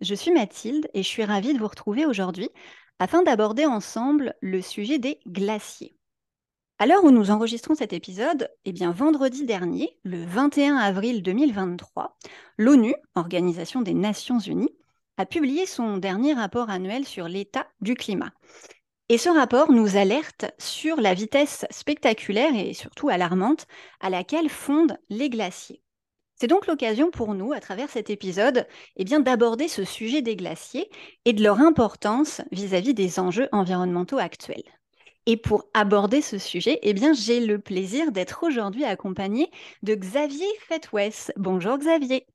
Je suis Mathilde et je suis ravie de vous retrouver aujourd'hui afin d'aborder ensemble le sujet des glaciers. À l'heure où nous enregistrons cet épisode, eh bien vendredi dernier, le 21 avril 2023, l'ONU, Organisation des Nations Unies, a publié son dernier rapport annuel sur l'état du climat. Et ce rapport nous alerte sur la vitesse spectaculaire et surtout alarmante à laquelle fondent les glaciers. C'est donc l'occasion pour nous, à travers cet épisode, eh bien, d'aborder ce sujet des glaciers et de leur importance vis-à-vis des enjeux environnementaux actuels. Et pour aborder ce sujet, eh bien, j'ai le plaisir d'être aujourd'hui accompagné de Xavier Fetwes. Bonjour Xavier.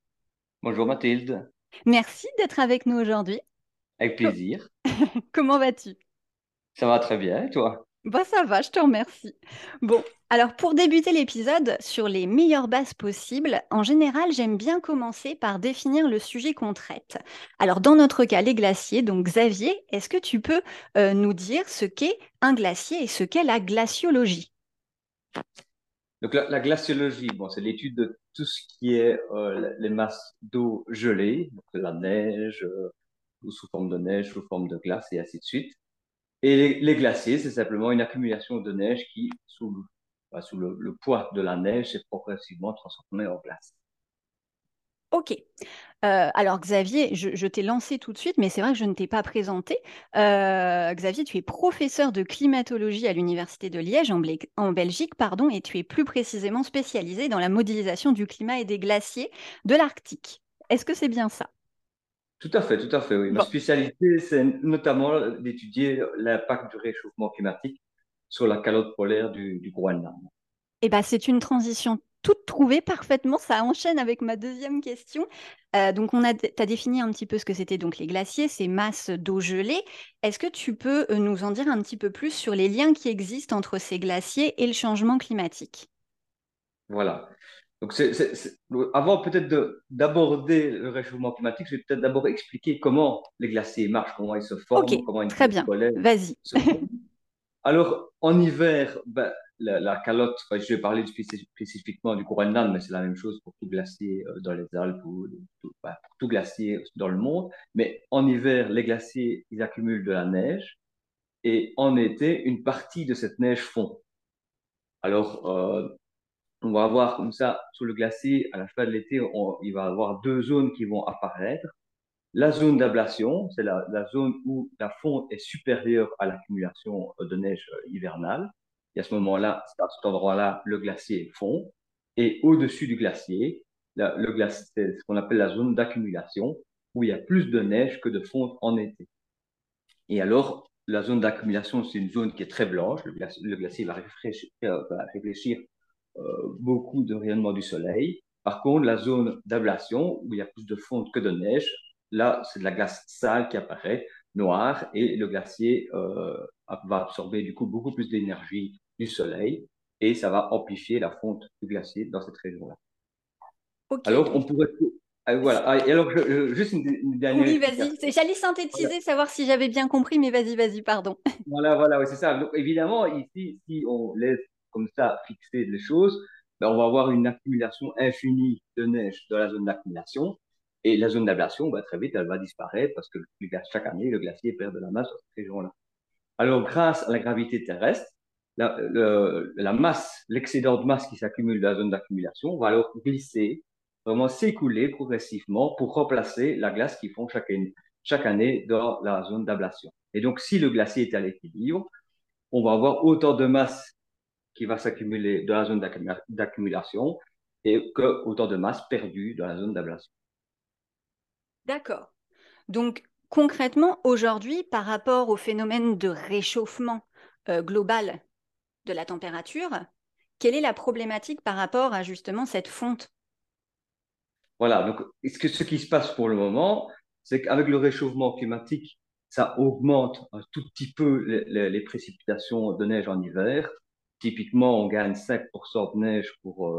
Bonjour Mathilde. Merci d'être avec nous aujourd'hui. Avec plaisir. Comment vas-tu? Ça va très bien, et toi? Bah ça va, je te remercie. Bon, alors pour débuter l'épisode sur les meilleures bases possibles, en général, j'aime bien commencer par définir le sujet qu'on traite. Alors dans notre cas, les glaciers, donc Xavier, est-ce que tu peux euh, nous dire ce qu'est un glacier et ce qu'est la glaciologie? Donc la, glaciologie, bon, c'est l'étude de tout ce qui est euh, les masses d'eau gelée, donc la neige, euh, ou sous forme de neige, sous forme de glace et ainsi de suite. Et les, glaciers, c'est simplement une accumulation de neige qui, sous, bah, le, poids de la neige, est progressivement transformée en glace. Ok. Euh, alors Xavier, je, t'ai lancé tout de suite, mais c'est vrai que je ne t'ai pas présenté. Euh, Xavier, tu es professeur de climatologie à l'Université de Liège en, en, Belgique, pardon, et tu es plus précisément spécialisé dans la modélisation du climat et des glaciers de l'Arctique. Est-ce que c'est bien ça? Tout à fait, tout à fait, oui. Ma spécialité, c'est notamment d'étudier l'impact du réchauffement climatique sur la calotte polaire du, Groenland. Eh ben, c'est une transition toute trouvée parfaitement. Ça enchaîne avec ma deuxième question. Euh, donc, on a, tu as défini un petit peu ce que c'était donc les glaciers, ces masses d'eau gelée. Est-ce que tu peux euh, nous en dire un petit peu plus sur les liens qui existent entre ces glaciers et le changement climatique? Voilà. Donc, avant peut-être d'aborder le réchauffement climatique, je vais peut-être d'abord expliquer comment les glaciers marchent, comment ils se forment, comment ils très bien. Vas-y. Alors, en hiver, ben, la, calotte, je vais parler spécifiquement du Groenland, mais c'est la même chose pour tout glacier euh, dans les Alpes ou ben, pour tout glacier dans le monde. Mais en hiver, les glaciers, ils accumulent de la neige et en été, une partie de cette neige fond. Alors, euh, on va avoir comme ça, sous le glacier, à la fin de l'été, il va avoir deux zones qui vont apparaître. La zone d'ablation, c'est la, zone où la fonte est supérieure à l'accumulation de neige euh, hivernale. Et à ce moment-là, à cet endroit-là, le glacier fond. Et au-dessus du glacier, le glacier, c'est ce qu'on appelle la zone d'accumulation, où il y a plus de neige que de fonte en été. Et alors, la zone d'accumulation, c'est une zone qui est très blanche. Le glacier, va, réfléchir, euh, va réfléchir euh, beaucoup de rayonnement du soleil. Par contre, la zone d'ablation, où il y a plus de fonte que de neige, là, c'est de la glace sale qui apparaît, noire, et le glacier euh, va absorber du coup beaucoup plus d'énergie du soleil, et ça va amplifier la fonte du glacier dans cette région-là. Alors, on pourrait... Ah, voilà. Ah, et alors, juste une, dernière. Oui, vas-y. J'allais synthétiser, savoir si j'avais bien compris, mais vas-y, vas-y, pardon. Voilà, voilà, oui, c'est ça. Donc, évidemment, ici, si on laisse comme ça fixer les choses, ben, on va avoir une accumulation infinie de neige dans la zone d'accumulation. Et la zone d'ablation, ben, très vite, elle va disparaître parce que chaque année, le glacier perd de la masse dans cette région-là. Alors, grâce à la gravité terrestre, la, masse, l'excédent de masse qui s'accumule dans la zone d'accumulation va alors glisser, vraiment s'écouler progressivement pour remplacer la glace qui fond chaque année dans la zone d'ablation. Et donc, si le glacier est à l'équilibre, on va avoir autant de masse qui va s'accumuler dans la zone d'accumulation et que autant de masse perdue dans la zone d'ablation. D'accord. Donc concrètement, aujourd'hui, par rapport au phénomène de réchauffement euh, global de la température, quelle est la problématique par rapport à justement cette fonte? Voilà, donc ce, que, ce qui se passe pour le moment, c'est qu'avec le réchauffement climatique, ça augmente un tout petit peu les, précipitations de neige en hiver. Typiquement, on gagne 5% de neige pour,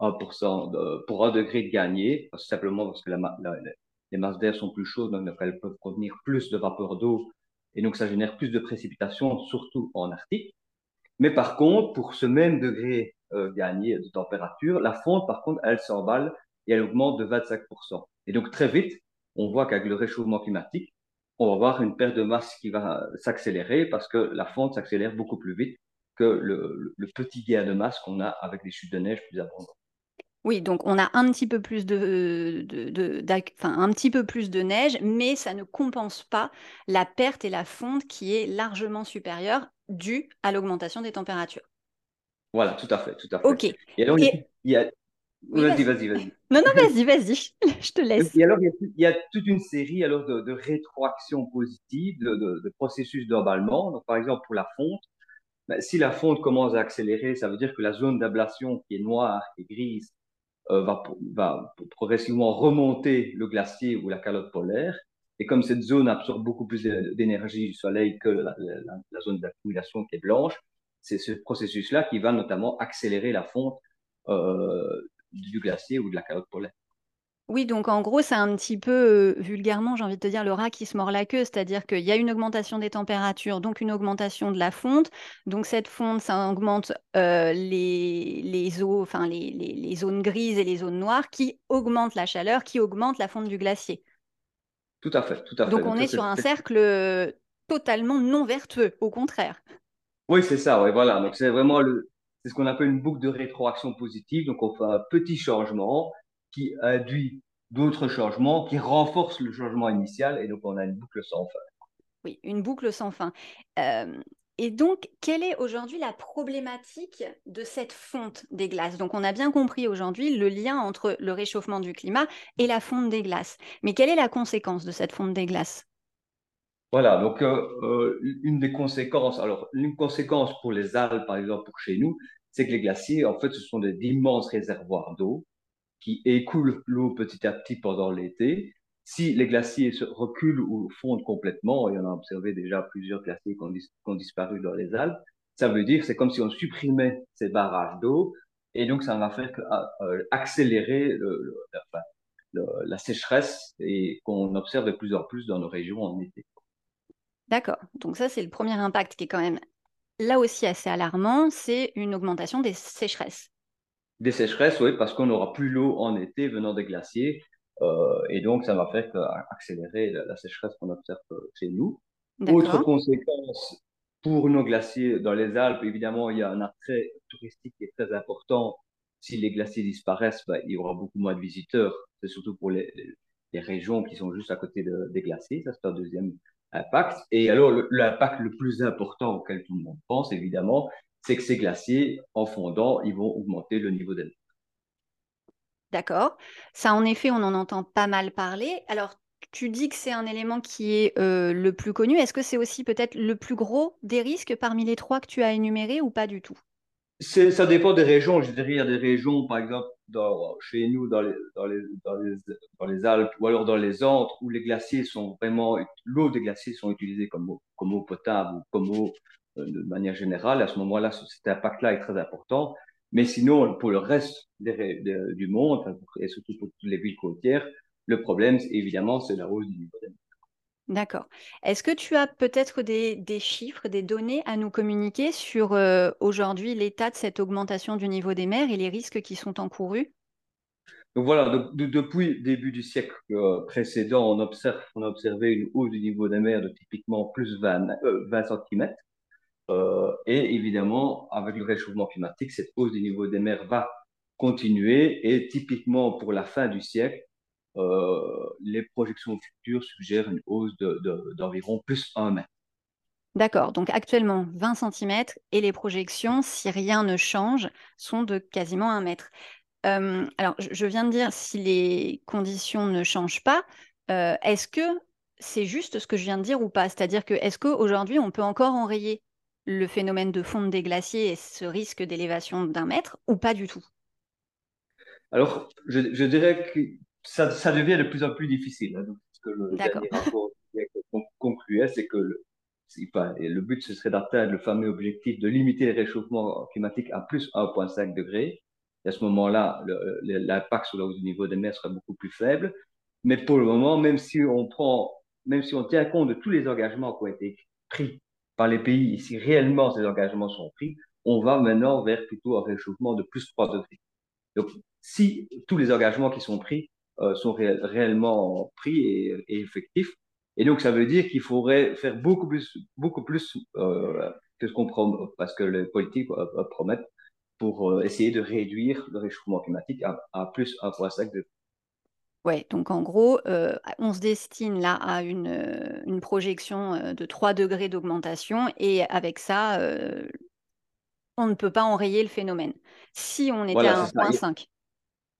1% euh, pour un degré de gagné, simplement parce que les masses d'air sont plus chaudes, donc elles peuvent contenir plus de vapeur d'eau, et donc ça génère plus de précipitations, surtout en Arctique. Mais par contre, pour ce même degré euh, gagné de température, la fonte, par contre, elle s'emballe et elle augmente de 25%. Et donc très vite, on voit qu'avec le réchauffement climatique, on va avoir une perte de masse qui va s'accélérer parce que la fonte s'accélère beaucoup plus vite que le, petit gain de masse qu'on a avec des chutes de neige plus abondantes. Oui, donc on a un petit peu plus de, de, un petit peu plus de neige, mais ça ne compense pas la perte et la fonte qui est largement supérieure due à l'augmentation des températures. Voilà, tout à fait, tout à fait. Ok. Et alors, il y a, vas-y, vas-y, vas-y. Non, non, vas-y, vas-y, je te laisse. Et alors, il y, a, toute une série alors, de, de rétroactions positives, de, processus d'emballement. Donc, par exemple, pour la fonte, ben, si la fonte commence à accélérer, ça veut dire que la zone d'ablation qui est noire et grise euh, va, va progressivement remonter le glacier ou la calotte polaire. Et comme cette zone absorbe beaucoup plus d'énergie du soleil que la, zone d'accumulation qui est blanche, c'est ce processus-là qui va notamment accélérer la fonte euh, du glacier ou de la calotte polaire. Oui, donc en gros, c'est un petit peu euh, vulgairement, j'ai envie de te dire, le rat qui se mord la queue, c'est-à-dire qu'il y a une augmentation des températures, donc une augmentation de la fonte. Donc cette fonte, ça augmente euh, les, les, eaux, enfin les, les, zones grises et les zones noires qui augmentent la chaleur, qui augmentent la fonte du glacier. Tout à fait, tout à fait. Donc on est sur un cercle totalement non vertueux, au contraire. Oui, c'est ça, oui, voilà. Donc c'est vraiment le, c'est ce qu'on appelle une boucle de rétroaction positive. Donc, on fait un petit changement qui induit d'autres changements qui renforcent le changement initial et donc on a une boucle sans fin. Oui, une boucle sans fin. Euh, et donc, quelle est aujourd'hui la problématique de cette fonte des glaces? Donc, on a bien compris aujourd'hui le lien entre le réchauffement du climat et la fonte des glaces. Mais quelle est la conséquence de cette fonte des glaces? Voilà, donc euh, euh, une des conséquences, alors une conséquence pour les Alpes, par exemple, pour chez nous, c'est que les glaciers, en fait, ce sont d'immenses réservoirs d'eau qui écoulent l'eau petit à petit pendant l'été. Si les glaciers se reculent ou fondent complètement, et on a observé déjà plusieurs glaciers qui ont, disparu dans les Alpes, ça veut dire que c'est comme si on supprimait ces barrages d'eau, et donc ça va faire ah, euh, la sécheresse et qu'on observe de plus en plus dans nos régions en été. D'accord. Donc ça, c'est le premier impact qui est quand même là aussi assez alarmant, c'est une augmentation des sécheresses. Des sécheresses, oui, parce qu'on n'aura plus l'eau en été venant des glaciers. Euh, et donc, ça va faire accélérer la, sécheresse qu'on observe euh, chez nous. Autre conséquence pour nos glaciers dans les Alpes, évidemment, il y a un attrait touristique qui est très important. Si les glaciers disparaissent, bah, il y aura beaucoup moins de visiteurs. C'est surtout pour les, régions qui sont juste à côté des glaciers. Ça, c'est un deuxième impact. Et alors, l'impact le, plus important auquel tout le monde pense, évidemment, c'est que ces glaciers, en fondant, ils vont augmenter le niveau des D'accord. Ça, en effet, on en entend pas mal parler. Alors, tu dis que c'est un élément qui est euh, le plus connu. Est-ce que c'est aussi peut-être le plus gros des risques parmi les trois que tu as énumérés ou pas du tout? Ça dépend des régions. Je dirais, il y a des régions, par exemple, chez nous, dans les, dans, les, dans, les, dans les Alpes ou alors dans les Andes, où les glaciers sont vraiment, l'eau des glaciers sont utilisées comme eau, comme eau potable ou comme eau de manière générale. À ce moment-là, cet impact-là est très important. Mais sinon, pour le reste du monde, et surtout pour toutes les villes côtières, le problème, évidemment, c'est la hausse du niveau des D'accord. Est-ce que tu as peut-être des, des, chiffres, des données à nous communiquer sur euh, aujourd'hui l'état de cette augmentation du niveau des mers et les risques qui sont encourus? Donc voilà, depuis le début du siècle euh, précédent, on, observe, on a observé une hausse du niveau des mers de typiquement plus 20, 20 cm. Et évidemment, avec le réchauffement climatique, cette hausse du niveau des mers va continuer. Et typiquement pour la fin du siècle, euh, les projections futures suggèrent une hausse d'environ plus 1 mètre. D'accord, donc actuellement 20 cm et les projections, si rien ne change, sont de quasiment 1 mètre. Euh, alors, je viens de dire si les conditions ne changent pas, euh, est-ce que c'est juste ce que je viens de dire ou pas? C'est-à-dire que est-ce qu'aujourd'hui on peut encore enrayer? Le phénomène de fonte des glaciers et ce risque d'élévation d'un mètre ou pas du tout? Alors, je, je dirais que ça, ça, devient de plus en plus difficile. Hein. Donc, ce que le dernier rapport concluait, c'est que le, le but, ce serait d'atteindre le fameux objectif de limiter le réchauffement climatique à plus 1,5 degré. Et à ce moment-là, l'impact sur le niveau des mers serait beaucoup plus faible. Mais pour le moment, même si on prend, même si on tient compte de tous les engagements qui ont été pris par les pays, si réellement ces engagements sont pris, on va maintenant vers plutôt un réchauffement de plus 3 degrés. Donc, si tous les engagements qui sont pris euh, sont réellement pris et, effectifs, et donc ça veut dire qu'il faudrait faire beaucoup plus, beaucoup plus euh, que ce qu'on promet, parce que les politiques euh, promettent pour essayer de réduire le réchauffement climatique à, à plus 1,5 degré. Ouais, donc en gros, euh, on se destine là à une, euh, une projection euh, de 3 degrés d'augmentation et avec ça, on ne peut pas enrayer le phénomène. Si on était à 1,5,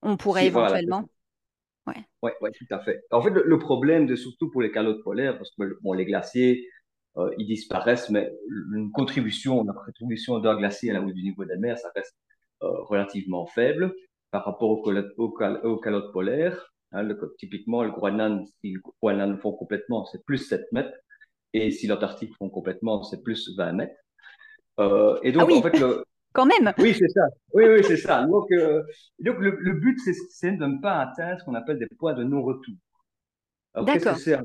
on pourrait éventuellement. Oui, ouais, ouais, tout à fait. En fait, le, problème, de, surtout pour les calottes polaires, parce que bon, les glaciers, ils disparaissent, mais une contribution, la contribution d'un glacier à la hausse du niveau des mers, ça reste relativement faible par rapport aux, aux calottes polaires. Hein, le, typiquement, le Groenland, si le Groenland fond complètement, c'est plus 7 mètres. Et si l'Antarctique fond complètement, c'est plus 20 mètres. Euh, et donc, ah oui. en fait, le... quand même. Oui, c'est ça. Oui, oui, c'est ça. Donc, euh, donc le, le, but, c'est de ne pas atteindre ce qu'on appelle des points de non-retour. Qu'est-ce que c'est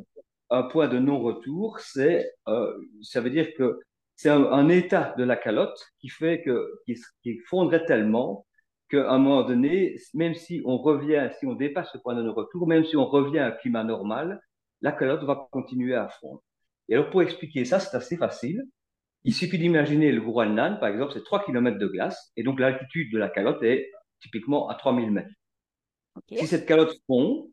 un, point de non-retour? C'est, euh, ça veut dire que c'est un, un, état de la calotte qui fait que qui, qui fondrait tellement qu'à un moment donné, même si on revient, si on dépasse ce point de non-retour, même si on revient à un climat normal, la calotte va continuer à fondre. Et alors, pour expliquer ça, c'est assez facile. Il suffit d'imaginer le Groenland, par exemple, c'est 3 km de glace, et donc l'altitude de la calotte est typiquement à 3000 mètres. Si cette calotte fond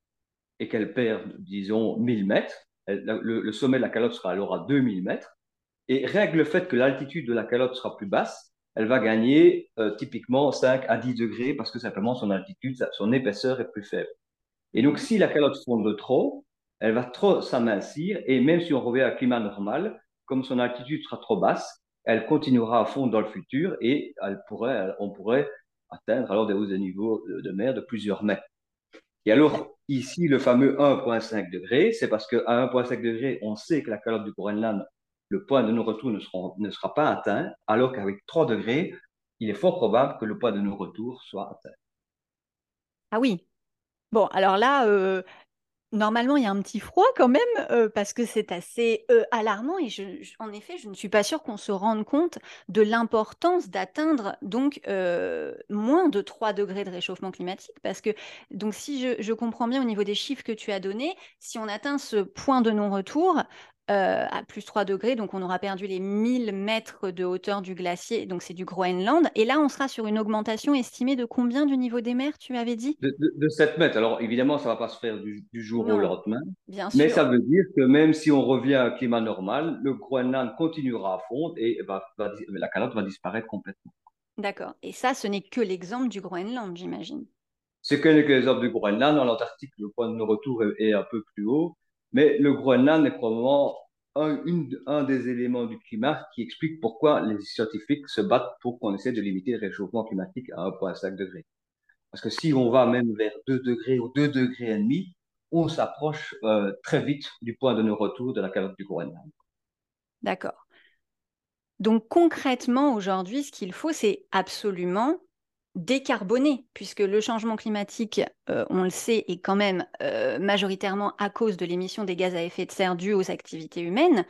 et qu'elle perd, disons, 1000 mètres, le, sommet de la calotte sera alors à 2000 mètres, et règle le fait que l'altitude de la calotte sera plus basse, elle va gagner euh, typiquement 5 à 10 degrés parce que simplement son altitude, son épaisseur est plus faible. Et donc, si la calotte fonde de trop, elle va trop s'amincir et même si on revient à un climat normal, comme son altitude sera trop basse, elle continuera à fondre dans le futur et elle pourrait, on pourrait atteindre alors des hausses de niveau de mer de plusieurs mètres. Et alors, ici, le fameux 1,5 degré, c'est parce qu'à 1,5 degré, on sait que la calotte du Groenland le point de non-retour ne, ne, sera pas atteint, alors qu'avec 3 degrés, il est fort probable que le point de non-retour soit atteint. Ah oui. Bon, alors là, euh, normalement, il y a un petit froid quand même, euh, parce que c'est assez euh, alarmant. Et en effet, je ne suis pas sûre qu'on se rende compte de l'importance d'atteindre donc moins de 3 degrés de réchauffement climatique. Parce que, donc, si je, comprends bien au niveau des chiffres que tu as donnés, si on atteint ce point de non-retour, euh, à plus 3 degrés, donc on aura perdu les 1000 mètres de hauteur du glacier, donc c'est du Groenland. Et là, on sera sur une augmentation estimée de combien du niveau des mers, tu m'avais dit? De, 7 mètres. Alors évidemment, ça ne va pas se faire du, jour au lendemain, mais ça veut dire que même si on revient à un climat normal, le Groenland continuera à fondre et la calotte va disparaître complètement. D'accord. Et ça, ce n'est que l'exemple du Groenland, j'imagine? C'est que l'exemple du Groenland. Dans l'Antarctique, le point de retour est un peu plus haut. Mais le Groenland est probablement un, des éléments du climat qui explique pourquoi les scientifiques se battent pour qu'on essaie de limiter le réchauffement climatique à 1,5 degré. Parce que si on va même vers 2 degrés ou 2 degrés et demi, on s'approche euh, très vite du point de non-retour de la calotte du Groenland. D'accord. Donc concrètement, aujourd'hui, ce qu'il faut, c'est absolument décarboner, puisque le changement climatique, euh, on le sait, est quand même euh, majoritairement à cause de l'émission des gaz à effet de serre dues aux activités humaines.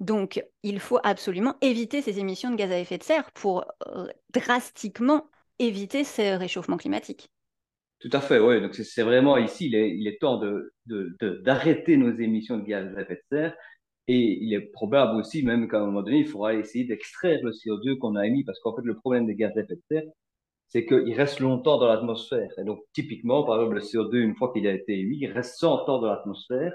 Donc, il faut absolument éviter ces émissions de gaz à effet de serre pour euh, drastiquement éviter ces réchauffements climatiques. Tout à fait, oui. Donc, c'est vraiment ici, il est, temps d'arrêter de, nos émissions de gaz à effet de serre. Et il est probable aussi, même qu'à un moment donné, il faudra essayer d'extraire le CO2 qu'on a émis, parce qu'en fait, le problème des gaz à effet de serre, c'est qu'il reste longtemps dans l'atmosphère. Et donc, typiquement, par exemple, le CO2, une fois qu'il a été émis, il reste 100 ans dans l'atmosphère.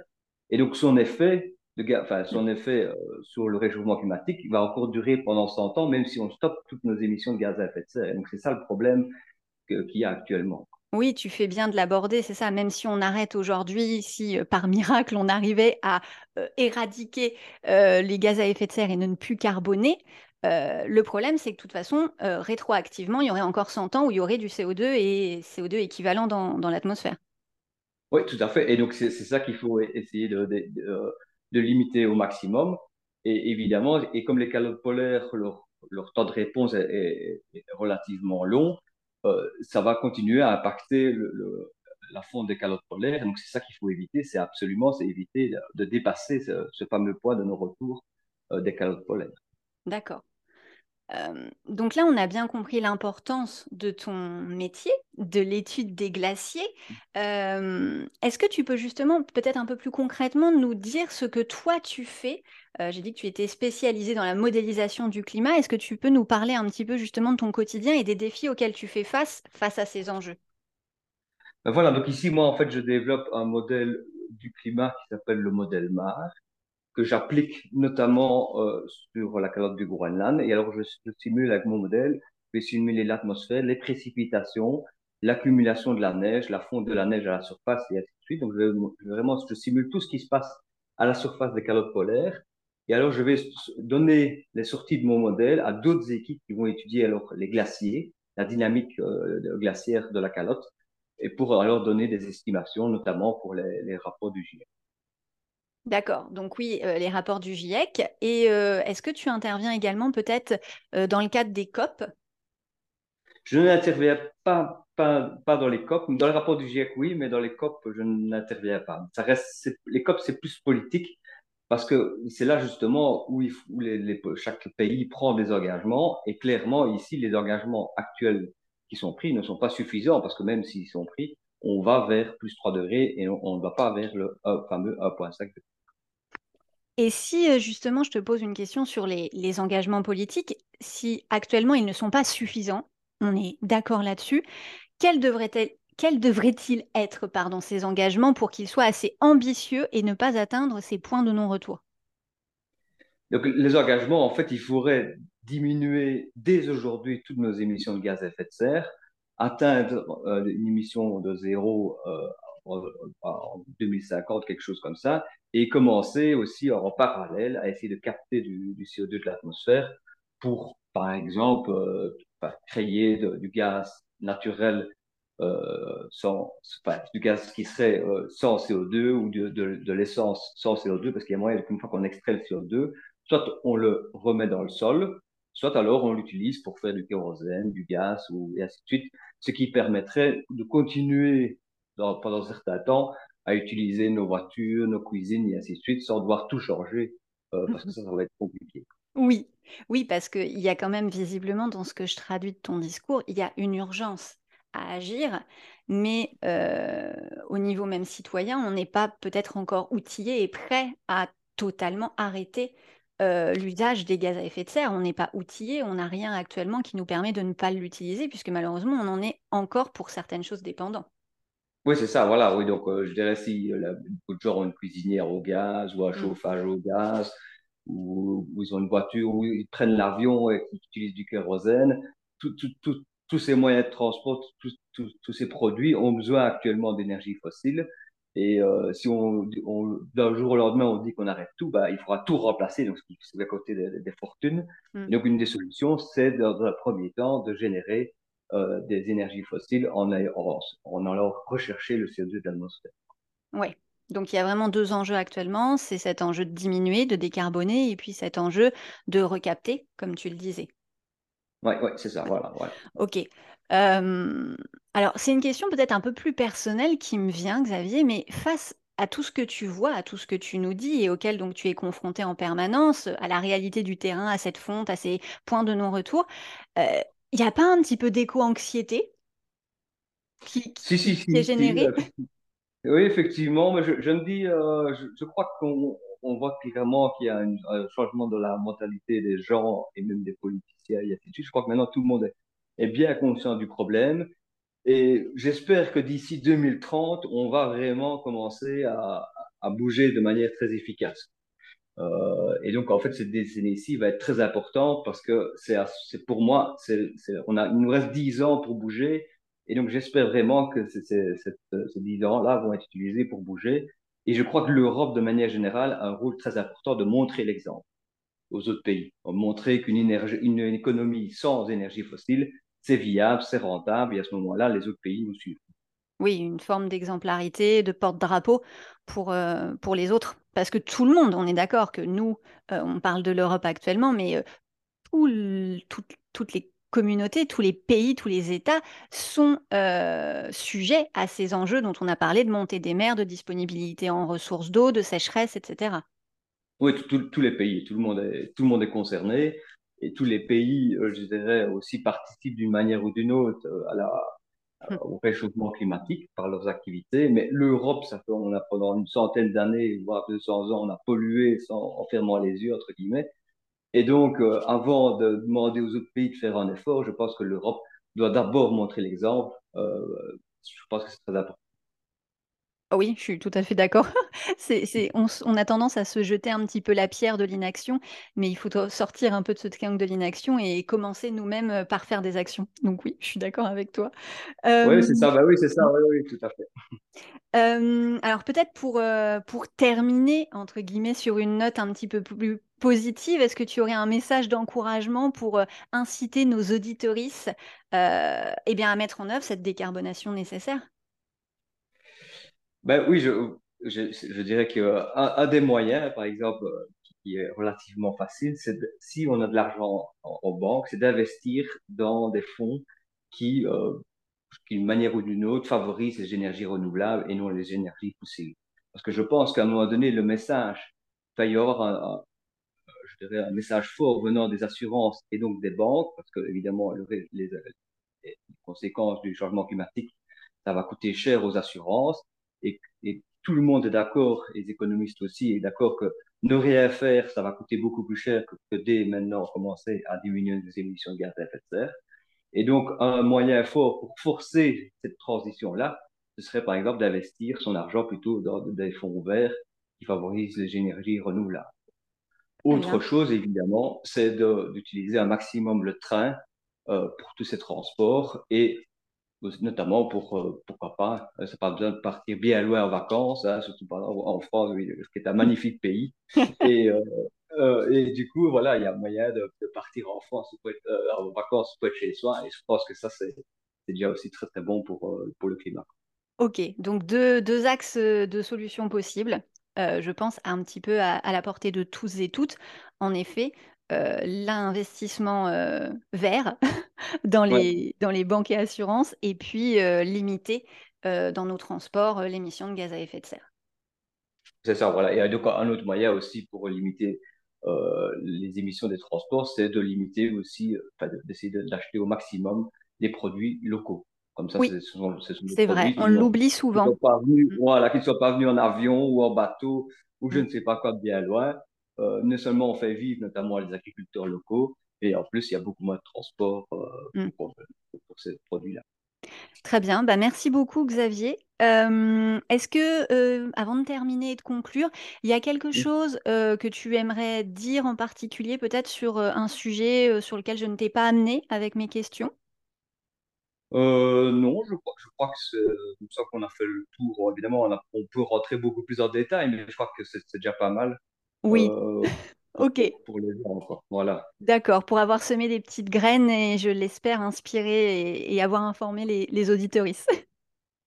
Et donc, son effet, de, enfin, son effet euh, sur le réchauffement climatique va encore durer pendant 100 ans, même si on stoppe toutes nos émissions de gaz à effet de serre. Et donc, c'est ça le problème qu'il y a actuellement. Oui, tu fais bien de l'aborder, c'est ça. Même si on arrête aujourd'hui, si euh, par miracle on arrivait à euh, éradiquer les gaz à effet de serre et ne plus carboner, euh, le problème, c'est que de toute façon, euh, rétroactivement, il y aurait encore 100 ans où il y aurait du CO2 et CO2 équivalent dans, l'atmosphère. Oui, tout à fait. Et donc, c'est ça qu'il faut essayer de, de, limiter au maximum. Et évidemment, et comme les calottes polaires, leur, leur temps de réponse est, relativement long, euh, ça va continuer à impacter le, la fonte des calottes polaires. Donc, c'est ça qu'il faut éviter. C'est absolument, éviter de, dépasser ce, fameux poids de nos retours des calottes polaires. D'accord donc là, on a bien compris l'importance de ton métier, de l'étude des glaciers. Est-ce que tu peux justement, peut-être un peu plus concrètement, nous dire ce que toi tu fais? J'ai dit que tu étais spécialisé dans la modélisation du climat. Est-ce que tu peux nous parler un petit peu justement de ton quotidien et des défis auxquels tu fais face face à ces enjeux? Ben Voilà, donc ici, moi, en fait, je développe un modèle du climat qui s'appelle le modèle MAR que j'applique notamment euh, sur la calotte du Groenland. Et alors, je, simule avec mon modèle, je vais simuler l'atmosphère, les précipitations, l'accumulation de la neige, la fonte de la neige à la surface et ainsi de suite. Donc, je, vraiment, je simule tout ce qui se passe à la surface des calottes polaires. Et alors, je vais donner les sorties de mon modèle à d'autres équipes qui vont étudier alors les glaciers, la dynamique euh, glaciaire de la calotte, et pour alors donner des estimations, notamment pour les, les rapports du GIEC. D'accord. Donc oui, euh, les rapports du GIEC. Et euh, est-ce que tu interviens également peut-être euh, dans le cadre des COP? Je n'interviens pas, dans les COP. Dans le rapport du GIEC, oui, mais dans les COP, je n'interviens pas. Ça reste, les COP, c'est plus politique parce que c'est là justement où, chaque pays prend des engagements. Et clairement, ici, les engagements actuels qui sont pris ne sont pas suffisants parce que même s'ils sont pris, on va vers plus 3 degrés et on ne va pas vers le fameux 1,5 degré. Et si justement je te pose une question sur les, engagements politiques, si actuellement ils ne sont pas suffisants, on est d'accord là-dessus, quels devraient-ils être pardon, ces engagements pour qu'ils soient assez ambitieux et ne pas atteindre ces points de non-retour? Donc les engagements, en fait, il faudrait diminuer dès aujourd'hui toutes nos émissions de gaz à effet de serre, atteindre une émission de zéro en 2050, quelque chose comme ça, et commencer aussi en parallèle à essayer de capter du, CO2 de l'atmosphère pour, par exemple, euh, créer du gaz naturel euh, sans, du gaz qui serait euh, sans CO2 ou de, de, l'essence sans CO2, parce qu'il y a moyen qu'une fois qu'on extrait le CO2, soit on le remet dans le sol, soit alors on l'utilise pour faire du kérosène, du gaz ou et ainsi de suite, ce qui permettrait de continuer pendant un certain temps à utiliser nos voitures, nos cuisines et ainsi de suite sans devoir tout changer euh, parce que ça, ça va être compliqué. Oui, oui, parce qu'il y a quand même visiblement dans ce que je traduis de ton discours, il y a une urgence à agir, mais euh, au niveau même citoyen, on n'est pas peut-être encore outillé et prêt à totalement arrêter euh, l'usage des gaz à effet de serre. On n'est pas outillé, on n'a rien actuellement qui nous permet de ne pas l'utiliser, puisque malheureusement, on en est encore pour certaines choses dépendant. Oui, c'est ça, voilà. Oui, donc euh, je dirais si euh, beaucoup de gens ont une cuisinière au gaz ou un mm. chauffage au gaz, ou, ils ont une voiture, ou ils prennent l'avion et qu'ils utilisent du kérosène, tous ces moyens de transport, tous ces produits ont besoin actuellement d'énergie fossile. Et euh, si on, d'un jour au lendemain, on dit qu'on arrête tout, bah, il faudra tout remplacer, donc c'est à côté des, fortunes. Mm. Donc, une des solutions, c'est dans un premier temps de générer euh, des énergies fossiles en, en, en allant rechercher le CO2 de l'atmosphère. Oui. Donc il y a vraiment deux enjeux actuellement, c'est cet enjeu de diminuer, de décarboner, et puis cet enjeu de recapter, comme tu le disais. Oui, ouais, c'est ça, voilà. Ok. Euh, alors c'est une question peut-être un peu plus personnelle qui me vient, Xavier, mais face à tout ce que tu vois, à tout ce que tu nous dis et auquel donc tu es confronté en permanence, à la réalité du terrain, à cette fonte, à ces points de non-retour, euh, il n'y a pas un petit peu d'éco-anxiété qui, est générée Oui, effectivement, mais je, me dis, euh, je, crois qu'on voit clairement qu'il y a un, changement de la mentalité des gens et même des politiciens et Je crois que maintenant tout le monde est, bien conscient du problème. Et j'espère que d'ici 2030, on va vraiment commencer à bouger de manière très efficace. Euh, et donc, en fait, cette décennie-ci va être très importante parce que c'est pour moi, on a, il nous reste 10 ans pour bouger. Et donc, j'espère vraiment que ces 10 ans-là vont être utilisés pour bouger. Et je crois que l'Europe, de manière générale, a un rôle très important de montrer l'exemple aux autres pays. Montrer qu'une une économie sans énergie fossile, c'est viable, c'est rentable. Et à ce moment-là, les autres pays nous suivent. Oui, une forme d'exemplarité, de porte-drapeau pour, pour les autres. Parce que tout le monde, on est d'accord que nous, on parle de l'Europe actuellement, mais toutes les communautés, tous les pays, tous les États sont sujets à ces enjeux dont on a parlé de montée des mers, de disponibilité en ressources d'eau, de sécheresse, etc. Oui, tous les pays, tout le, monde est, tout le monde est concerné et tous les pays, je dirais, aussi participent d'une manière ou d'une autre à la. Au réchauffement climatique par leurs activités. Mais l'Europe, ça fait, on a pendant une centaine d'années, voire 200 ans, on a pollué sans, en fermant les yeux, entre guillemets. Et donc, euh, avant de demander aux autres pays de faire un effort, je pense que l'Europe doit d'abord montrer l'exemple. Euh, je pense que c'est très important. Oui, je suis tout à fait d'accord. c'est, on, on, a tendance à se jeter un petit peu la pierre de l'inaction, mais il faut sortir un peu de ce triangle de l'inaction et commencer nous-mêmes euh, par faire des actions. Donc oui, je suis d'accord avec toi. oui, c'est ça. Bah oui, c'est ça. Oui, oui, tout à fait. alors peut-être pour, pour terminer, entre guillemets, sur une note un petit peu plus positive, est-ce que tu aurais un message d'encouragement pour inciter nos auditorices eh bien, à mettre en œuvre cette décarbonation nécessaire? Ben, Oui, je, je, je dirais qu'un un des moyens, par exemple, qui est relativement facile, c'est si on a de l'argent en, banque, c'est d'investir dans des fonds qui, d'une manière ou d'une autre, favorisent les énergies renouvelables et non les énergies fossiles. Parce que je pense qu'à un moment donné, le message, il va y avoir un, je dirais, un message fort venant des assurances et donc des banques, parce que évidemment, les, les, conséquences du changement climatique, ça va coûter cher aux assurances, et, et tout le monde est d'accord, les économistes aussi, est d'accord que ne rien faire, ça va coûter beaucoup plus cher que, que dès maintenant commencer à diminuer les émissions de gaz à effet de serre. Et donc, un moyen fort pour forcer cette transition-là, ce serait par exemple d'investir son argent plutôt dans des fonds ouverts qui favorisent les énergies renouvelables. Autre chose, évidemment, c'est d'utiliser un maximum le train euh, pour tous ces transports et notamment pour, euh, pourquoi pas, ça pas besoin de partir bien loin en vacances, hein, surtout en France, qui est un magnifique pays. et, euh, euh, et du coup, voilà, il y a moyen de, de partir en France ou euh, en vacances ou être chez soi. Et je pense que ça, c'est déjà aussi très, très bon pour, pour le climat. Ok, donc deux, deux axes de solutions possibles. Euh, je pense, un petit peu à, la portée de tous et toutes. En effet, euh, l'investissement euh, vert dans, les, dans les banques et assurances et puis limiter dans nos transports l'émission de gaz à effet de serre. C'est ça, voilà. Et donc, un autre moyen aussi pour limiter les émissions des transports, c'est de limiter aussi, d'essayer d'acheter au maximum des produits locaux. Comme ça, oui, c'est vrai, on l'oublie souvent. Mm. Voilà, qu'ils ne soient pas venus en avion ou en bateau ou je mm. ne sais pas quoi bien loin. Euh, non seulement on fait vivre notamment les agriculteurs locaux, et en plus, il y a beaucoup moins de transport euh, mm. pour, ces produits-là. Très bien, bah, merci beaucoup Xavier. Euh, est-ce que, avant de terminer et de conclure, il y a quelque chose que tu aimerais dire en particulier, peut-être sur un sujet sur lequel je ne t'ai pas amené avec mes questions? Euh, non, je crois, je crois que c'est comme ça qu'on a fait le tour. Évidemment, on, on, peut rentrer beaucoup plus en détail, mais je crois que c'est déjà pas mal. Oui. Euh, ok. Pour les gens, Voilà. D'accord, pour avoir semé des petites graines et je l'espère inspirer et, avoir informé les, les auditeuristes.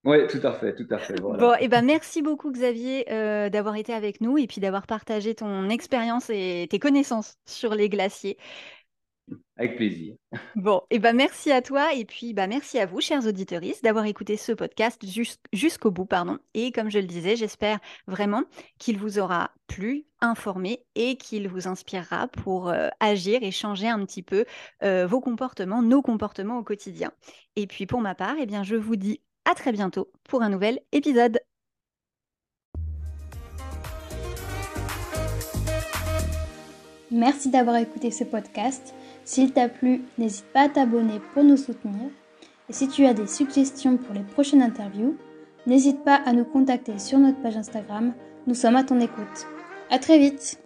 Oui, tout à fait, tout à fait. Voilà. Bon, et eh ben merci beaucoup Xavier euh, d'avoir été avec nous et puis d'avoir partagé ton expérience et tes connaissances sur les glaciers. Avec plaisir. Bon, et ben merci à toi et puis bah merci à vous, chers auditeurs, d'avoir écouté ce podcast jusqu'au bout, pardon. Et comme je le disais, j'espère vraiment qu'il vous aura plu, informé et qu'il vous inspirera pour euh, agir et changer un petit peu euh, vos comportements, nos comportements au quotidien. Et puis pour ma part, eh bien je vous dis à très bientôt pour un nouvel épisode. Merci d'avoir écouté ce podcast. S'il t'a plu, n'hésite pas à t'abonner pour nous soutenir. Et si tu as des suggestions pour les prochaines interviews, n'hésite pas à nous contacter sur notre page Instagram. Nous sommes à ton écoute. À très vite!